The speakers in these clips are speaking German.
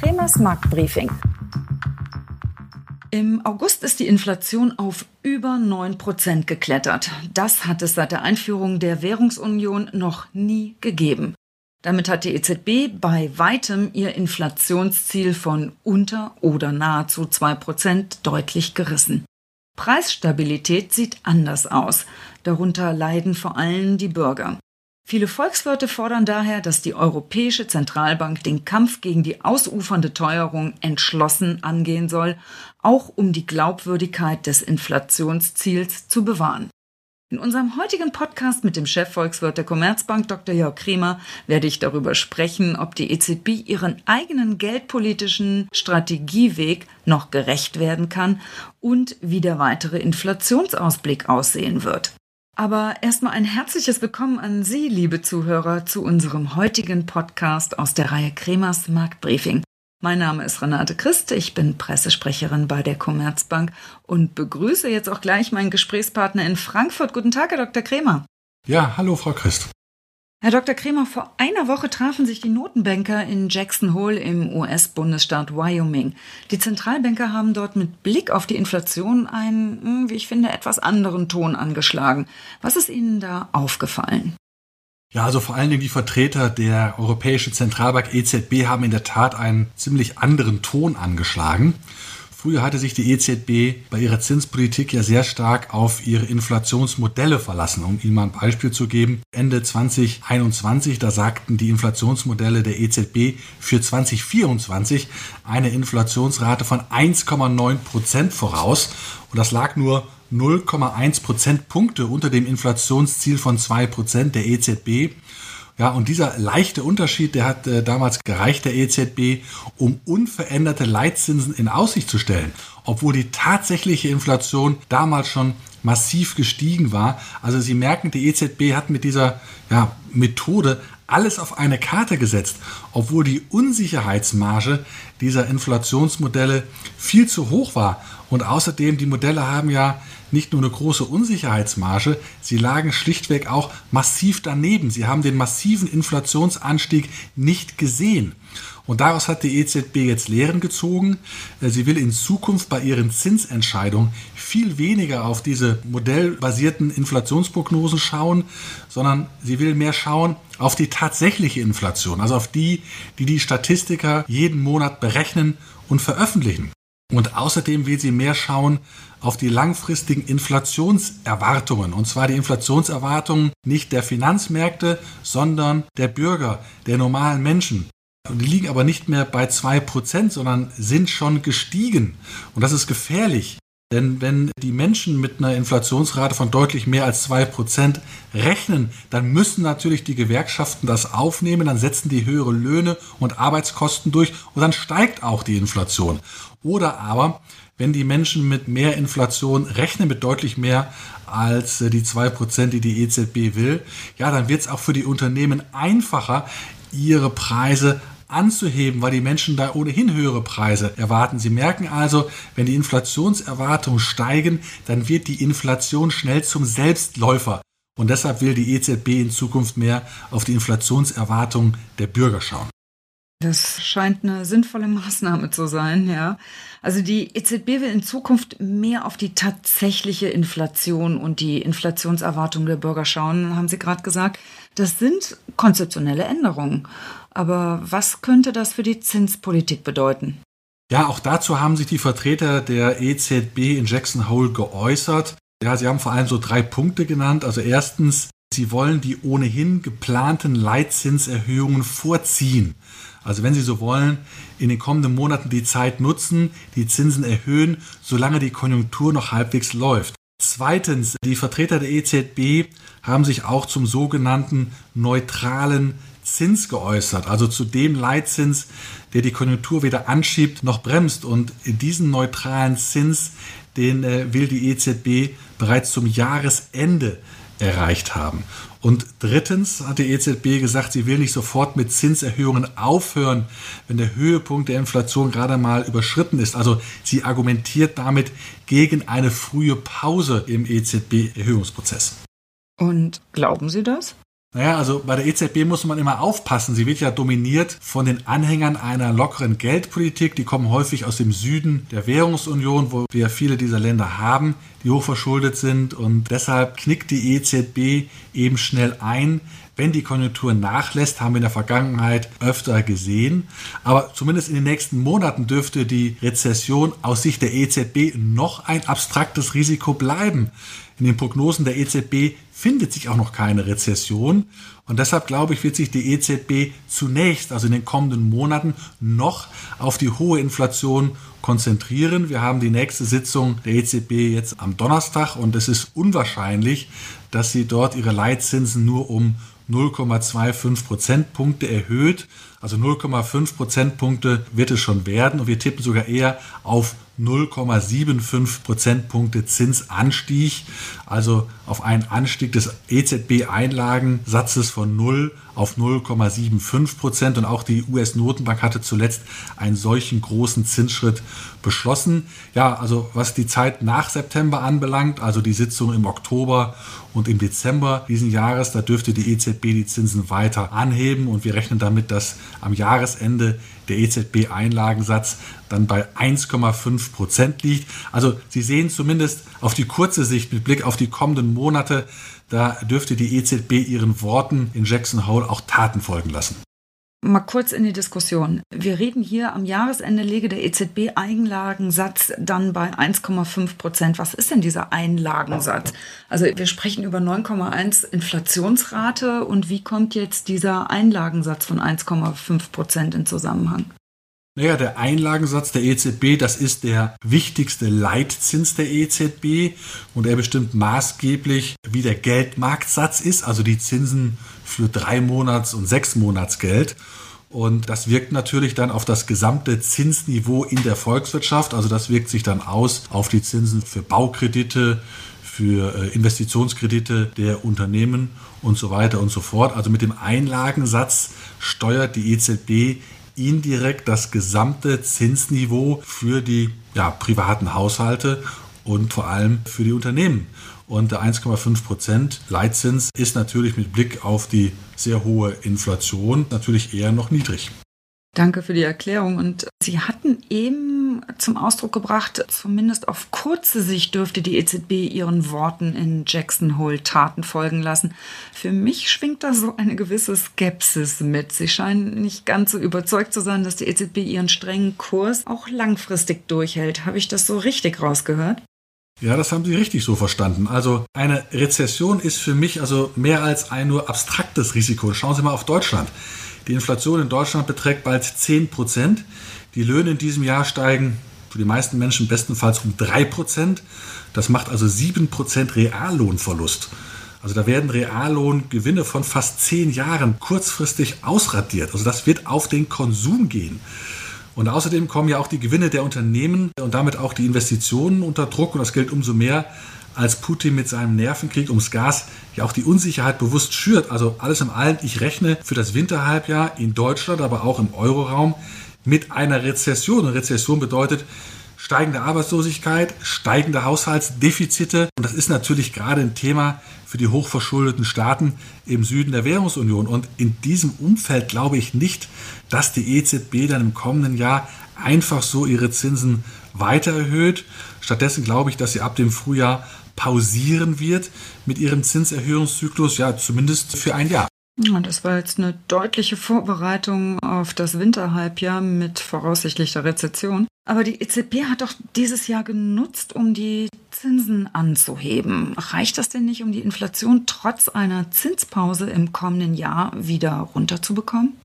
Kremers Marktbriefing. Im August ist die Inflation auf über 9 Prozent geklettert. Das hat es seit der Einführung der Währungsunion noch nie gegeben. Damit hat die EZB bei weitem ihr Inflationsziel von unter oder nahezu 2 Prozent deutlich gerissen. Preisstabilität sieht anders aus. Darunter leiden vor allem die Bürger. Viele Volkswirte fordern daher, dass die Europäische Zentralbank den Kampf gegen die ausufernde Teuerung entschlossen angehen soll, auch um die Glaubwürdigkeit des Inflationsziels zu bewahren. In unserem heutigen Podcast mit dem Chefvolkswirt der Commerzbank Dr. Jörg Kremer werde ich darüber sprechen, ob die EZB ihren eigenen geldpolitischen Strategieweg noch gerecht werden kann und wie der weitere Inflationsausblick aussehen wird. Aber erstmal ein herzliches Willkommen an Sie, liebe Zuhörer, zu unserem heutigen Podcast aus der Reihe Kremers Marktbriefing. Mein Name ist Renate Christ, ich bin Pressesprecherin bei der Commerzbank und begrüße jetzt auch gleich meinen Gesprächspartner in Frankfurt. Guten Tag, Herr Dr. Kremer. Ja, hallo, Frau Christ. Herr Dr. Kremer, vor einer Woche trafen sich die Notenbanker in Jackson Hole im US-Bundesstaat Wyoming. Die Zentralbanker haben dort mit Blick auf die Inflation einen, hm, wie ich finde, etwas anderen Ton angeschlagen. Was ist Ihnen da aufgefallen? Ja, also vor allen Dingen die Vertreter der Europäischen Zentralbank EZB haben in der Tat einen ziemlich anderen Ton angeschlagen. Früher hatte sich die EZB bei ihrer Zinspolitik ja sehr stark auf ihre Inflationsmodelle verlassen. Um Ihnen mal ein Beispiel zu geben, Ende 2021, da sagten die Inflationsmodelle der EZB für 2024 eine Inflationsrate von 1,9 Prozent voraus. Und das lag nur 0,1 Prozentpunkte unter dem Inflationsziel von 2 Prozent der EZB. Ja, und dieser leichte Unterschied, der hat äh, damals gereicht der EZB, um unveränderte Leitzinsen in Aussicht zu stellen, obwohl die tatsächliche Inflation damals schon massiv gestiegen war. Also Sie merken, die EZB hat mit dieser ja, Methode alles auf eine Karte gesetzt, obwohl die Unsicherheitsmarge dieser Inflationsmodelle viel zu hoch war. Und außerdem, die Modelle haben ja nicht nur eine große Unsicherheitsmarge, sie lagen schlichtweg auch massiv daneben. Sie haben den massiven Inflationsanstieg nicht gesehen. Und daraus hat die EZB jetzt Lehren gezogen. Äh, sie will in Zukunft bei ihren Zinsentscheidungen viel weniger auf diese modellbasierten Inflationsprognosen schauen, sondern sie will mehr schauen auf die tatsächliche Inflation, also auf die, die die Statistiker jeden Monat berechnen und veröffentlichen. Und außerdem will sie mehr schauen auf die langfristigen Inflationserwartungen. Und zwar die Inflationserwartungen nicht der Finanzmärkte, sondern der Bürger, der normalen Menschen. Die liegen aber nicht mehr bei 2%, sondern sind schon gestiegen. Und das ist gefährlich. Denn wenn die Menschen mit einer Inflationsrate von deutlich mehr als 2% rechnen, dann müssen natürlich die Gewerkschaften das aufnehmen, dann setzen die höhere Löhne und Arbeitskosten durch und dann steigt auch die Inflation. Oder aber, wenn die Menschen mit mehr Inflation rechnen, mit deutlich mehr als die 2%, die die EZB will, ja, dann wird es auch für die Unternehmen einfacher, ihre Preise anzuheben, weil die Menschen da ohnehin höhere Preise erwarten. Sie merken also, wenn die Inflationserwartungen steigen, dann wird die Inflation schnell zum Selbstläufer. Und deshalb will die EZB in Zukunft mehr auf die Inflationserwartungen der Bürger schauen. Das scheint eine sinnvolle Maßnahme zu sein, ja. Also die EZB will in Zukunft mehr auf die tatsächliche Inflation und die Inflationserwartung der Bürger schauen, haben Sie gerade gesagt. Das sind konzeptionelle Änderungen. Aber was könnte das für die Zinspolitik bedeuten? Ja, auch dazu haben sich die Vertreter der EZB in Jackson Hole geäußert. Ja, sie haben vor allem so drei Punkte genannt. Also erstens, sie wollen die ohnehin geplanten Leitzinserhöhungen vorziehen. Also wenn Sie so wollen, in den kommenden Monaten die Zeit nutzen, die Zinsen erhöhen, solange die Konjunktur noch halbwegs läuft. Zweitens, die Vertreter der EZB haben sich auch zum sogenannten neutralen Zins geäußert, also zu dem Leitzins, der die Konjunktur weder anschiebt noch bremst. Und diesen neutralen Zins, den äh, will die EZB bereits zum Jahresende erreicht haben. Und drittens hat die EZB gesagt, sie will nicht sofort mit Zinserhöhungen aufhören, wenn der Höhepunkt der Inflation gerade mal überschritten ist. Also sie argumentiert damit gegen eine frühe Pause im EZB-Erhöhungsprozess. Und glauben Sie das? Naja, also bei der EZB muss man immer aufpassen. Sie wird ja dominiert von den Anhängern einer lockeren Geldpolitik. Die kommen häufig aus dem Süden der Währungsunion, wo wir viele dieser Länder haben, die hochverschuldet sind. Und deshalb knickt die EZB eben schnell ein, wenn die Konjunktur nachlässt, haben wir in der Vergangenheit öfter gesehen. Aber zumindest in den nächsten Monaten dürfte die Rezession aus Sicht der EZB noch ein abstraktes Risiko bleiben. In den Prognosen der EZB findet sich auch noch keine Rezession. Und deshalb glaube ich, wird sich die EZB zunächst, also in den kommenden Monaten, noch auf die hohe Inflation konzentrieren. Wir haben die nächste Sitzung der EZB jetzt am Donnerstag und es ist unwahrscheinlich, dass sie dort ihre Leitzinsen nur um 0,25 Prozentpunkte erhöht. Also 0,5 Prozentpunkte wird es schon werden und wir tippen sogar eher auf 0,75 Prozentpunkte Zinsanstieg, also auf einen Anstieg des EZB-Einlagensatzes von 0 auf 0,75 Prozent. Und auch die US-Notenbank hatte zuletzt einen solchen großen Zinsschritt beschlossen. Ja, also was die Zeit nach September anbelangt, also die Sitzung im Oktober und im Dezember diesen Jahres, da dürfte die EZB die Zinsen weiter anheben und wir rechnen damit, dass am Jahresende der EZB-Einlagensatz dann bei 1,5 Prozent liegt. Also Sie sehen zumindest auf die kurze Sicht mit Blick auf die kommenden Monate, da dürfte die EZB ihren Worten in Jackson Hole auch Taten folgen lassen. Mal kurz in die Diskussion. Wir reden hier am Jahresende lege der EZB-Einlagensatz dann bei 1,5 Prozent. Was ist denn dieser Einlagensatz? Also wir sprechen über 9,1 Inflationsrate und wie kommt jetzt dieser Einlagensatz von 1,5 Prozent in Zusammenhang? Naja, der Einlagensatz der EZB, das ist der wichtigste Leitzins der EZB und er bestimmt maßgeblich, wie der Geldmarktsatz ist, also die Zinsen für drei Monats- und sechs Monatsgeld. Und das wirkt natürlich dann auf das gesamte Zinsniveau in der Volkswirtschaft. Also das wirkt sich dann aus auf die Zinsen für Baukredite, für äh, Investitionskredite der Unternehmen und so weiter und so fort. Also mit dem Einlagensatz steuert die EZB indirekt das gesamte Zinsniveau für die ja, privaten Haushalte und vor allem für die Unternehmen. Und der 1,5 Prozent Leitzins ist natürlich mit Blick auf die sehr hohe Inflation natürlich eher noch niedrig. Danke für die Erklärung. Und Sie hatten eben zum Ausdruck gebracht, zumindest auf kurze Sicht dürfte die EZB ihren Worten in Jackson Hole Taten folgen lassen. Für mich schwingt da so eine gewisse Skepsis mit. Sie scheinen nicht ganz so überzeugt zu sein, dass die EZB ihren strengen Kurs auch langfristig durchhält. Habe ich das so richtig rausgehört? Ja, das haben Sie richtig so verstanden. Also eine Rezession ist für mich also mehr als ein nur abstraktes Risiko. Schauen Sie mal auf Deutschland. Die Inflation in Deutschland beträgt bald 10 Prozent. Die Löhne in diesem Jahr steigen für die meisten Menschen bestenfalls um 3 Prozent. Das macht also 7 Prozent Reallohnverlust. Also da werden Reallohngewinne von fast 10 Jahren kurzfristig ausradiert. Also das wird auf den Konsum gehen. Und außerdem kommen ja auch die Gewinne der Unternehmen und damit auch die Investitionen unter Druck. Und das gilt umso mehr, als Putin mit seinem Nervenkrieg ums Gas ja auch die Unsicherheit bewusst schürt. Also alles im Allen, ich rechne für das Winterhalbjahr in Deutschland, aber auch im Euroraum mit einer Rezession. Eine Rezession bedeutet steigende Arbeitslosigkeit, steigende Haushaltsdefizite. Und das ist natürlich gerade ein Thema für die hochverschuldeten Staaten im Süden der Währungsunion. Und in diesem Umfeld glaube ich nicht, dass die EZB dann im kommenden Jahr einfach so ihre Zinsen weiter erhöht. Stattdessen glaube ich, dass sie ab dem Frühjahr pausieren wird mit ihrem Zinserhöhungszyklus, ja zumindest für ein Jahr. Das war jetzt eine deutliche Vorbereitung auf das Winterhalbjahr mit voraussichtlicher Rezession. Aber die EZB hat doch dieses Jahr genutzt, um die Zinsen anzuheben. Reicht das denn nicht, um die Inflation trotz einer Zinspause im kommenden Jahr wieder runterzubekommen?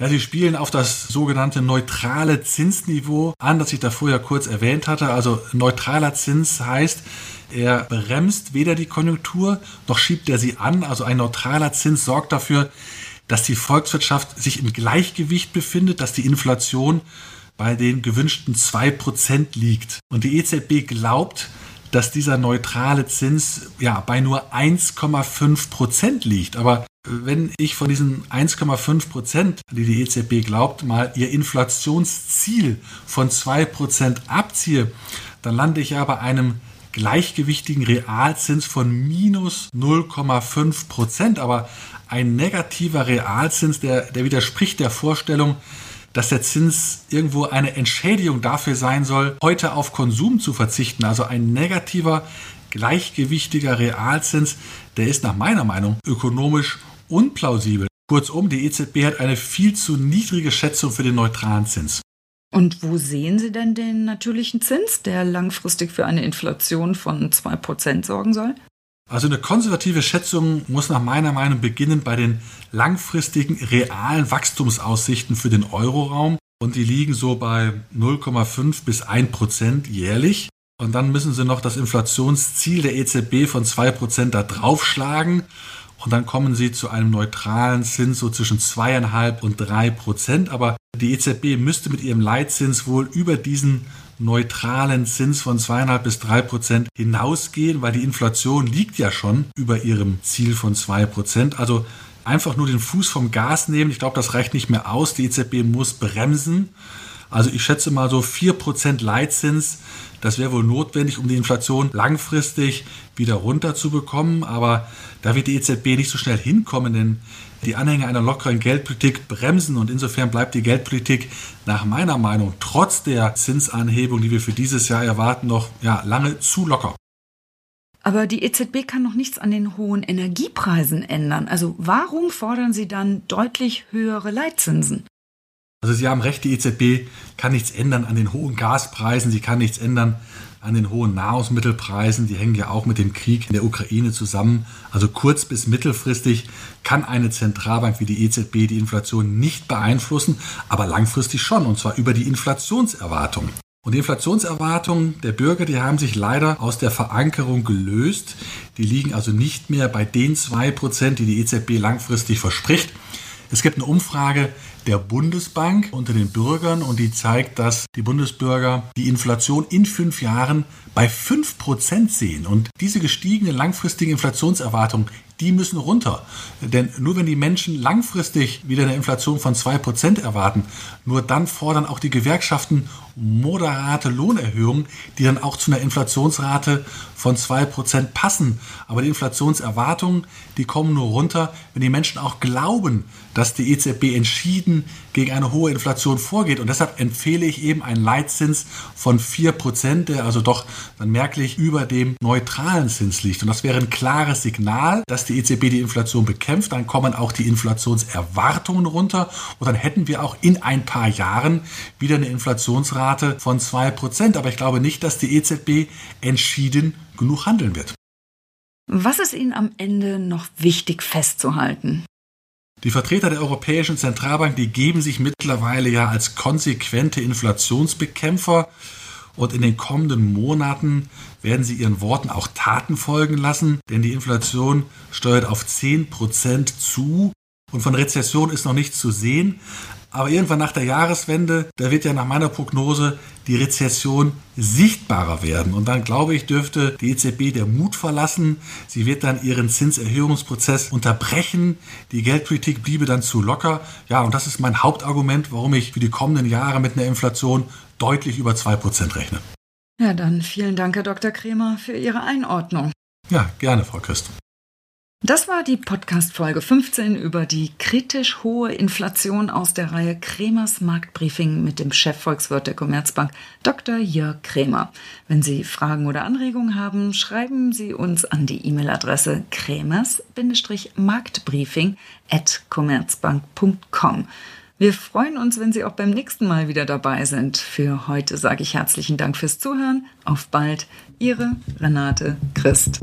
Ja, sie spielen auf das sogenannte neutrale Zinsniveau an, das ich da vorher kurz erwähnt hatte. Also neutraler Zins heißt, er bremst weder die Konjunktur noch schiebt er sie an. Also ein neutraler Zins sorgt dafür, dass die Volkswirtschaft sich im Gleichgewicht befindet, dass die Inflation bei den gewünschten 2% liegt. Und die EZB glaubt, dass dieser neutrale Zins ja bei nur 1,5 Prozent liegt. Aber wenn ich von diesen 1,5 Prozent, die die EZB glaubt, mal ihr Inflationsziel von 2 Prozent abziehe, dann lande ich ja bei einem gleichgewichtigen Realzins von minus 0,5 Prozent. Aber ein negativer Realzins, der, der widerspricht der Vorstellung, dass der Zins irgendwo eine Entschädigung dafür sein soll, heute auf Konsum zu verzichten. Also ein negativer, gleichgewichtiger Realzins, der ist nach meiner Meinung ökonomisch unplausibel. Kurzum, die EZB hat eine viel zu niedrige Schätzung für den neutralen Zins. Und wo sehen Sie denn den natürlichen Zins, der langfristig für eine Inflation von 2% sorgen soll? Also eine konservative Schätzung muss nach meiner Meinung beginnen bei den langfristigen realen Wachstumsaussichten für den Euroraum und die liegen so bei 0,5 bis 1 Prozent jährlich. Und dann müssen sie noch das Inflationsziel der EZB von 2 Prozent da draufschlagen und dann kommen sie zu einem neutralen Zins so zwischen zweieinhalb und drei Prozent. Aber die EZB müsste mit ihrem Leitzins wohl über diesen neutralen Zins von zweieinhalb bis drei Prozent hinausgehen, weil die Inflation liegt ja schon über ihrem Ziel von zwei Prozent. Also einfach nur den Fuß vom Gas nehmen. Ich glaube, das reicht nicht mehr aus. Die EZB muss bremsen. Also ich schätze mal so 4% Leitzins, das wäre wohl notwendig, um die Inflation langfristig wieder runterzubekommen. Aber da wird die EZB nicht so schnell hinkommen, denn die Anhänger einer lockeren Geldpolitik bremsen und insofern bleibt die Geldpolitik nach meiner Meinung trotz der Zinsanhebung, die wir für dieses Jahr erwarten, noch ja, lange zu locker. Aber die EZB kann noch nichts an den hohen Energiepreisen ändern. Also warum fordern Sie dann deutlich höhere Leitzinsen? Also Sie haben recht, die EZB kann nichts ändern an den hohen Gaspreisen, sie kann nichts ändern an den hohen Nahrungsmittelpreisen, die hängen ja auch mit dem Krieg in der Ukraine zusammen. Also kurz bis mittelfristig kann eine Zentralbank wie die EZB die Inflation nicht beeinflussen, aber langfristig schon, und zwar über die Inflationserwartung. Und die Inflationserwartungen der Bürger, die haben sich leider aus der Verankerung gelöst. Die liegen also nicht mehr bei den 2%, die die EZB langfristig verspricht. Es gibt eine Umfrage der Bundesbank unter den Bürgern und die zeigt, dass die Bundesbürger die Inflation in fünf Jahren bei fünf Prozent sehen. Und diese gestiegene langfristige Inflationserwartung, die müssen runter. Denn nur wenn die Menschen langfristig wieder eine Inflation von 2% erwarten, nur dann fordern auch die Gewerkschaften moderate Lohnerhöhungen, die dann auch zu einer Inflationsrate von 2% passen. Aber die Inflationserwartungen, die kommen nur runter, wenn die Menschen auch glauben, dass die EZB entschieden gegen eine hohe Inflation vorgeht. Und deshalb empfehle ich eben einen Leitzins von 4%, der also doch dann merklich über dem neutralen Zins liegt. Und das wäre ein klares Signal, dass die EZB die Inflation bekämpft. Dann kommen auch die Inflationserwartungen runter. Und dann hätten wir auch in ein paar Jahren wieder eine Inflationsrate von 2%. Aber ich glaube nicht, dass die EZB entschieden genug handeln wird. Was ist Ihnen am Ende noch wichtig festzuhalten? Die Vertreter der Europäischen Zentralbank, die geben sich mittlerweile ja als konsequente Inflationsbekämpfer und in den kommenden Monaten werden sie ihren Worten auch Taten folgen lassen, denn die Inflation steuert auf 10% zu und von Rezession ist noch nichts zu sehen. Aber irgendwann nach der Jahreswende, da wird ja nach meiner Prognose die Rezession sichtbarer werden. Und dann glaube ich, dürfte die EZB der Mut verlassen. Sie wird dann ihren Zinserhöhungsprozess unterbrechen. Die Geldpolitik bliebe dann zu locker. Ja, und das ist mein Hauptargument, warum ich für die kommenden Jahre mit einer Inflation deutlich über 2% rechne. Ja, dann vielen Dank, Herr Dr. Kremer, für Ihre Einordnung. Ja, gerne, Frau Christ. Das war die Podcast-Folge 15 über die kritisch hohe Inflation aus der Reihe Kremers Marktbriefing mit dem Chefvolkswirt der Commerzbank, Dr. Jörg Kremer. Wenn Sie Fragen oder Anregungen haben, schreiben Sie uns an die E-Mail-Adresse kremers-marktbriefing at commerzbank.com. Wir freuen uns, wenn Sie auch beim nächsten Mal wieder dabei sind. Für heute sage ich herzlichen Dank fürs Zuhören. Auf bald, Ihre Renate Christ.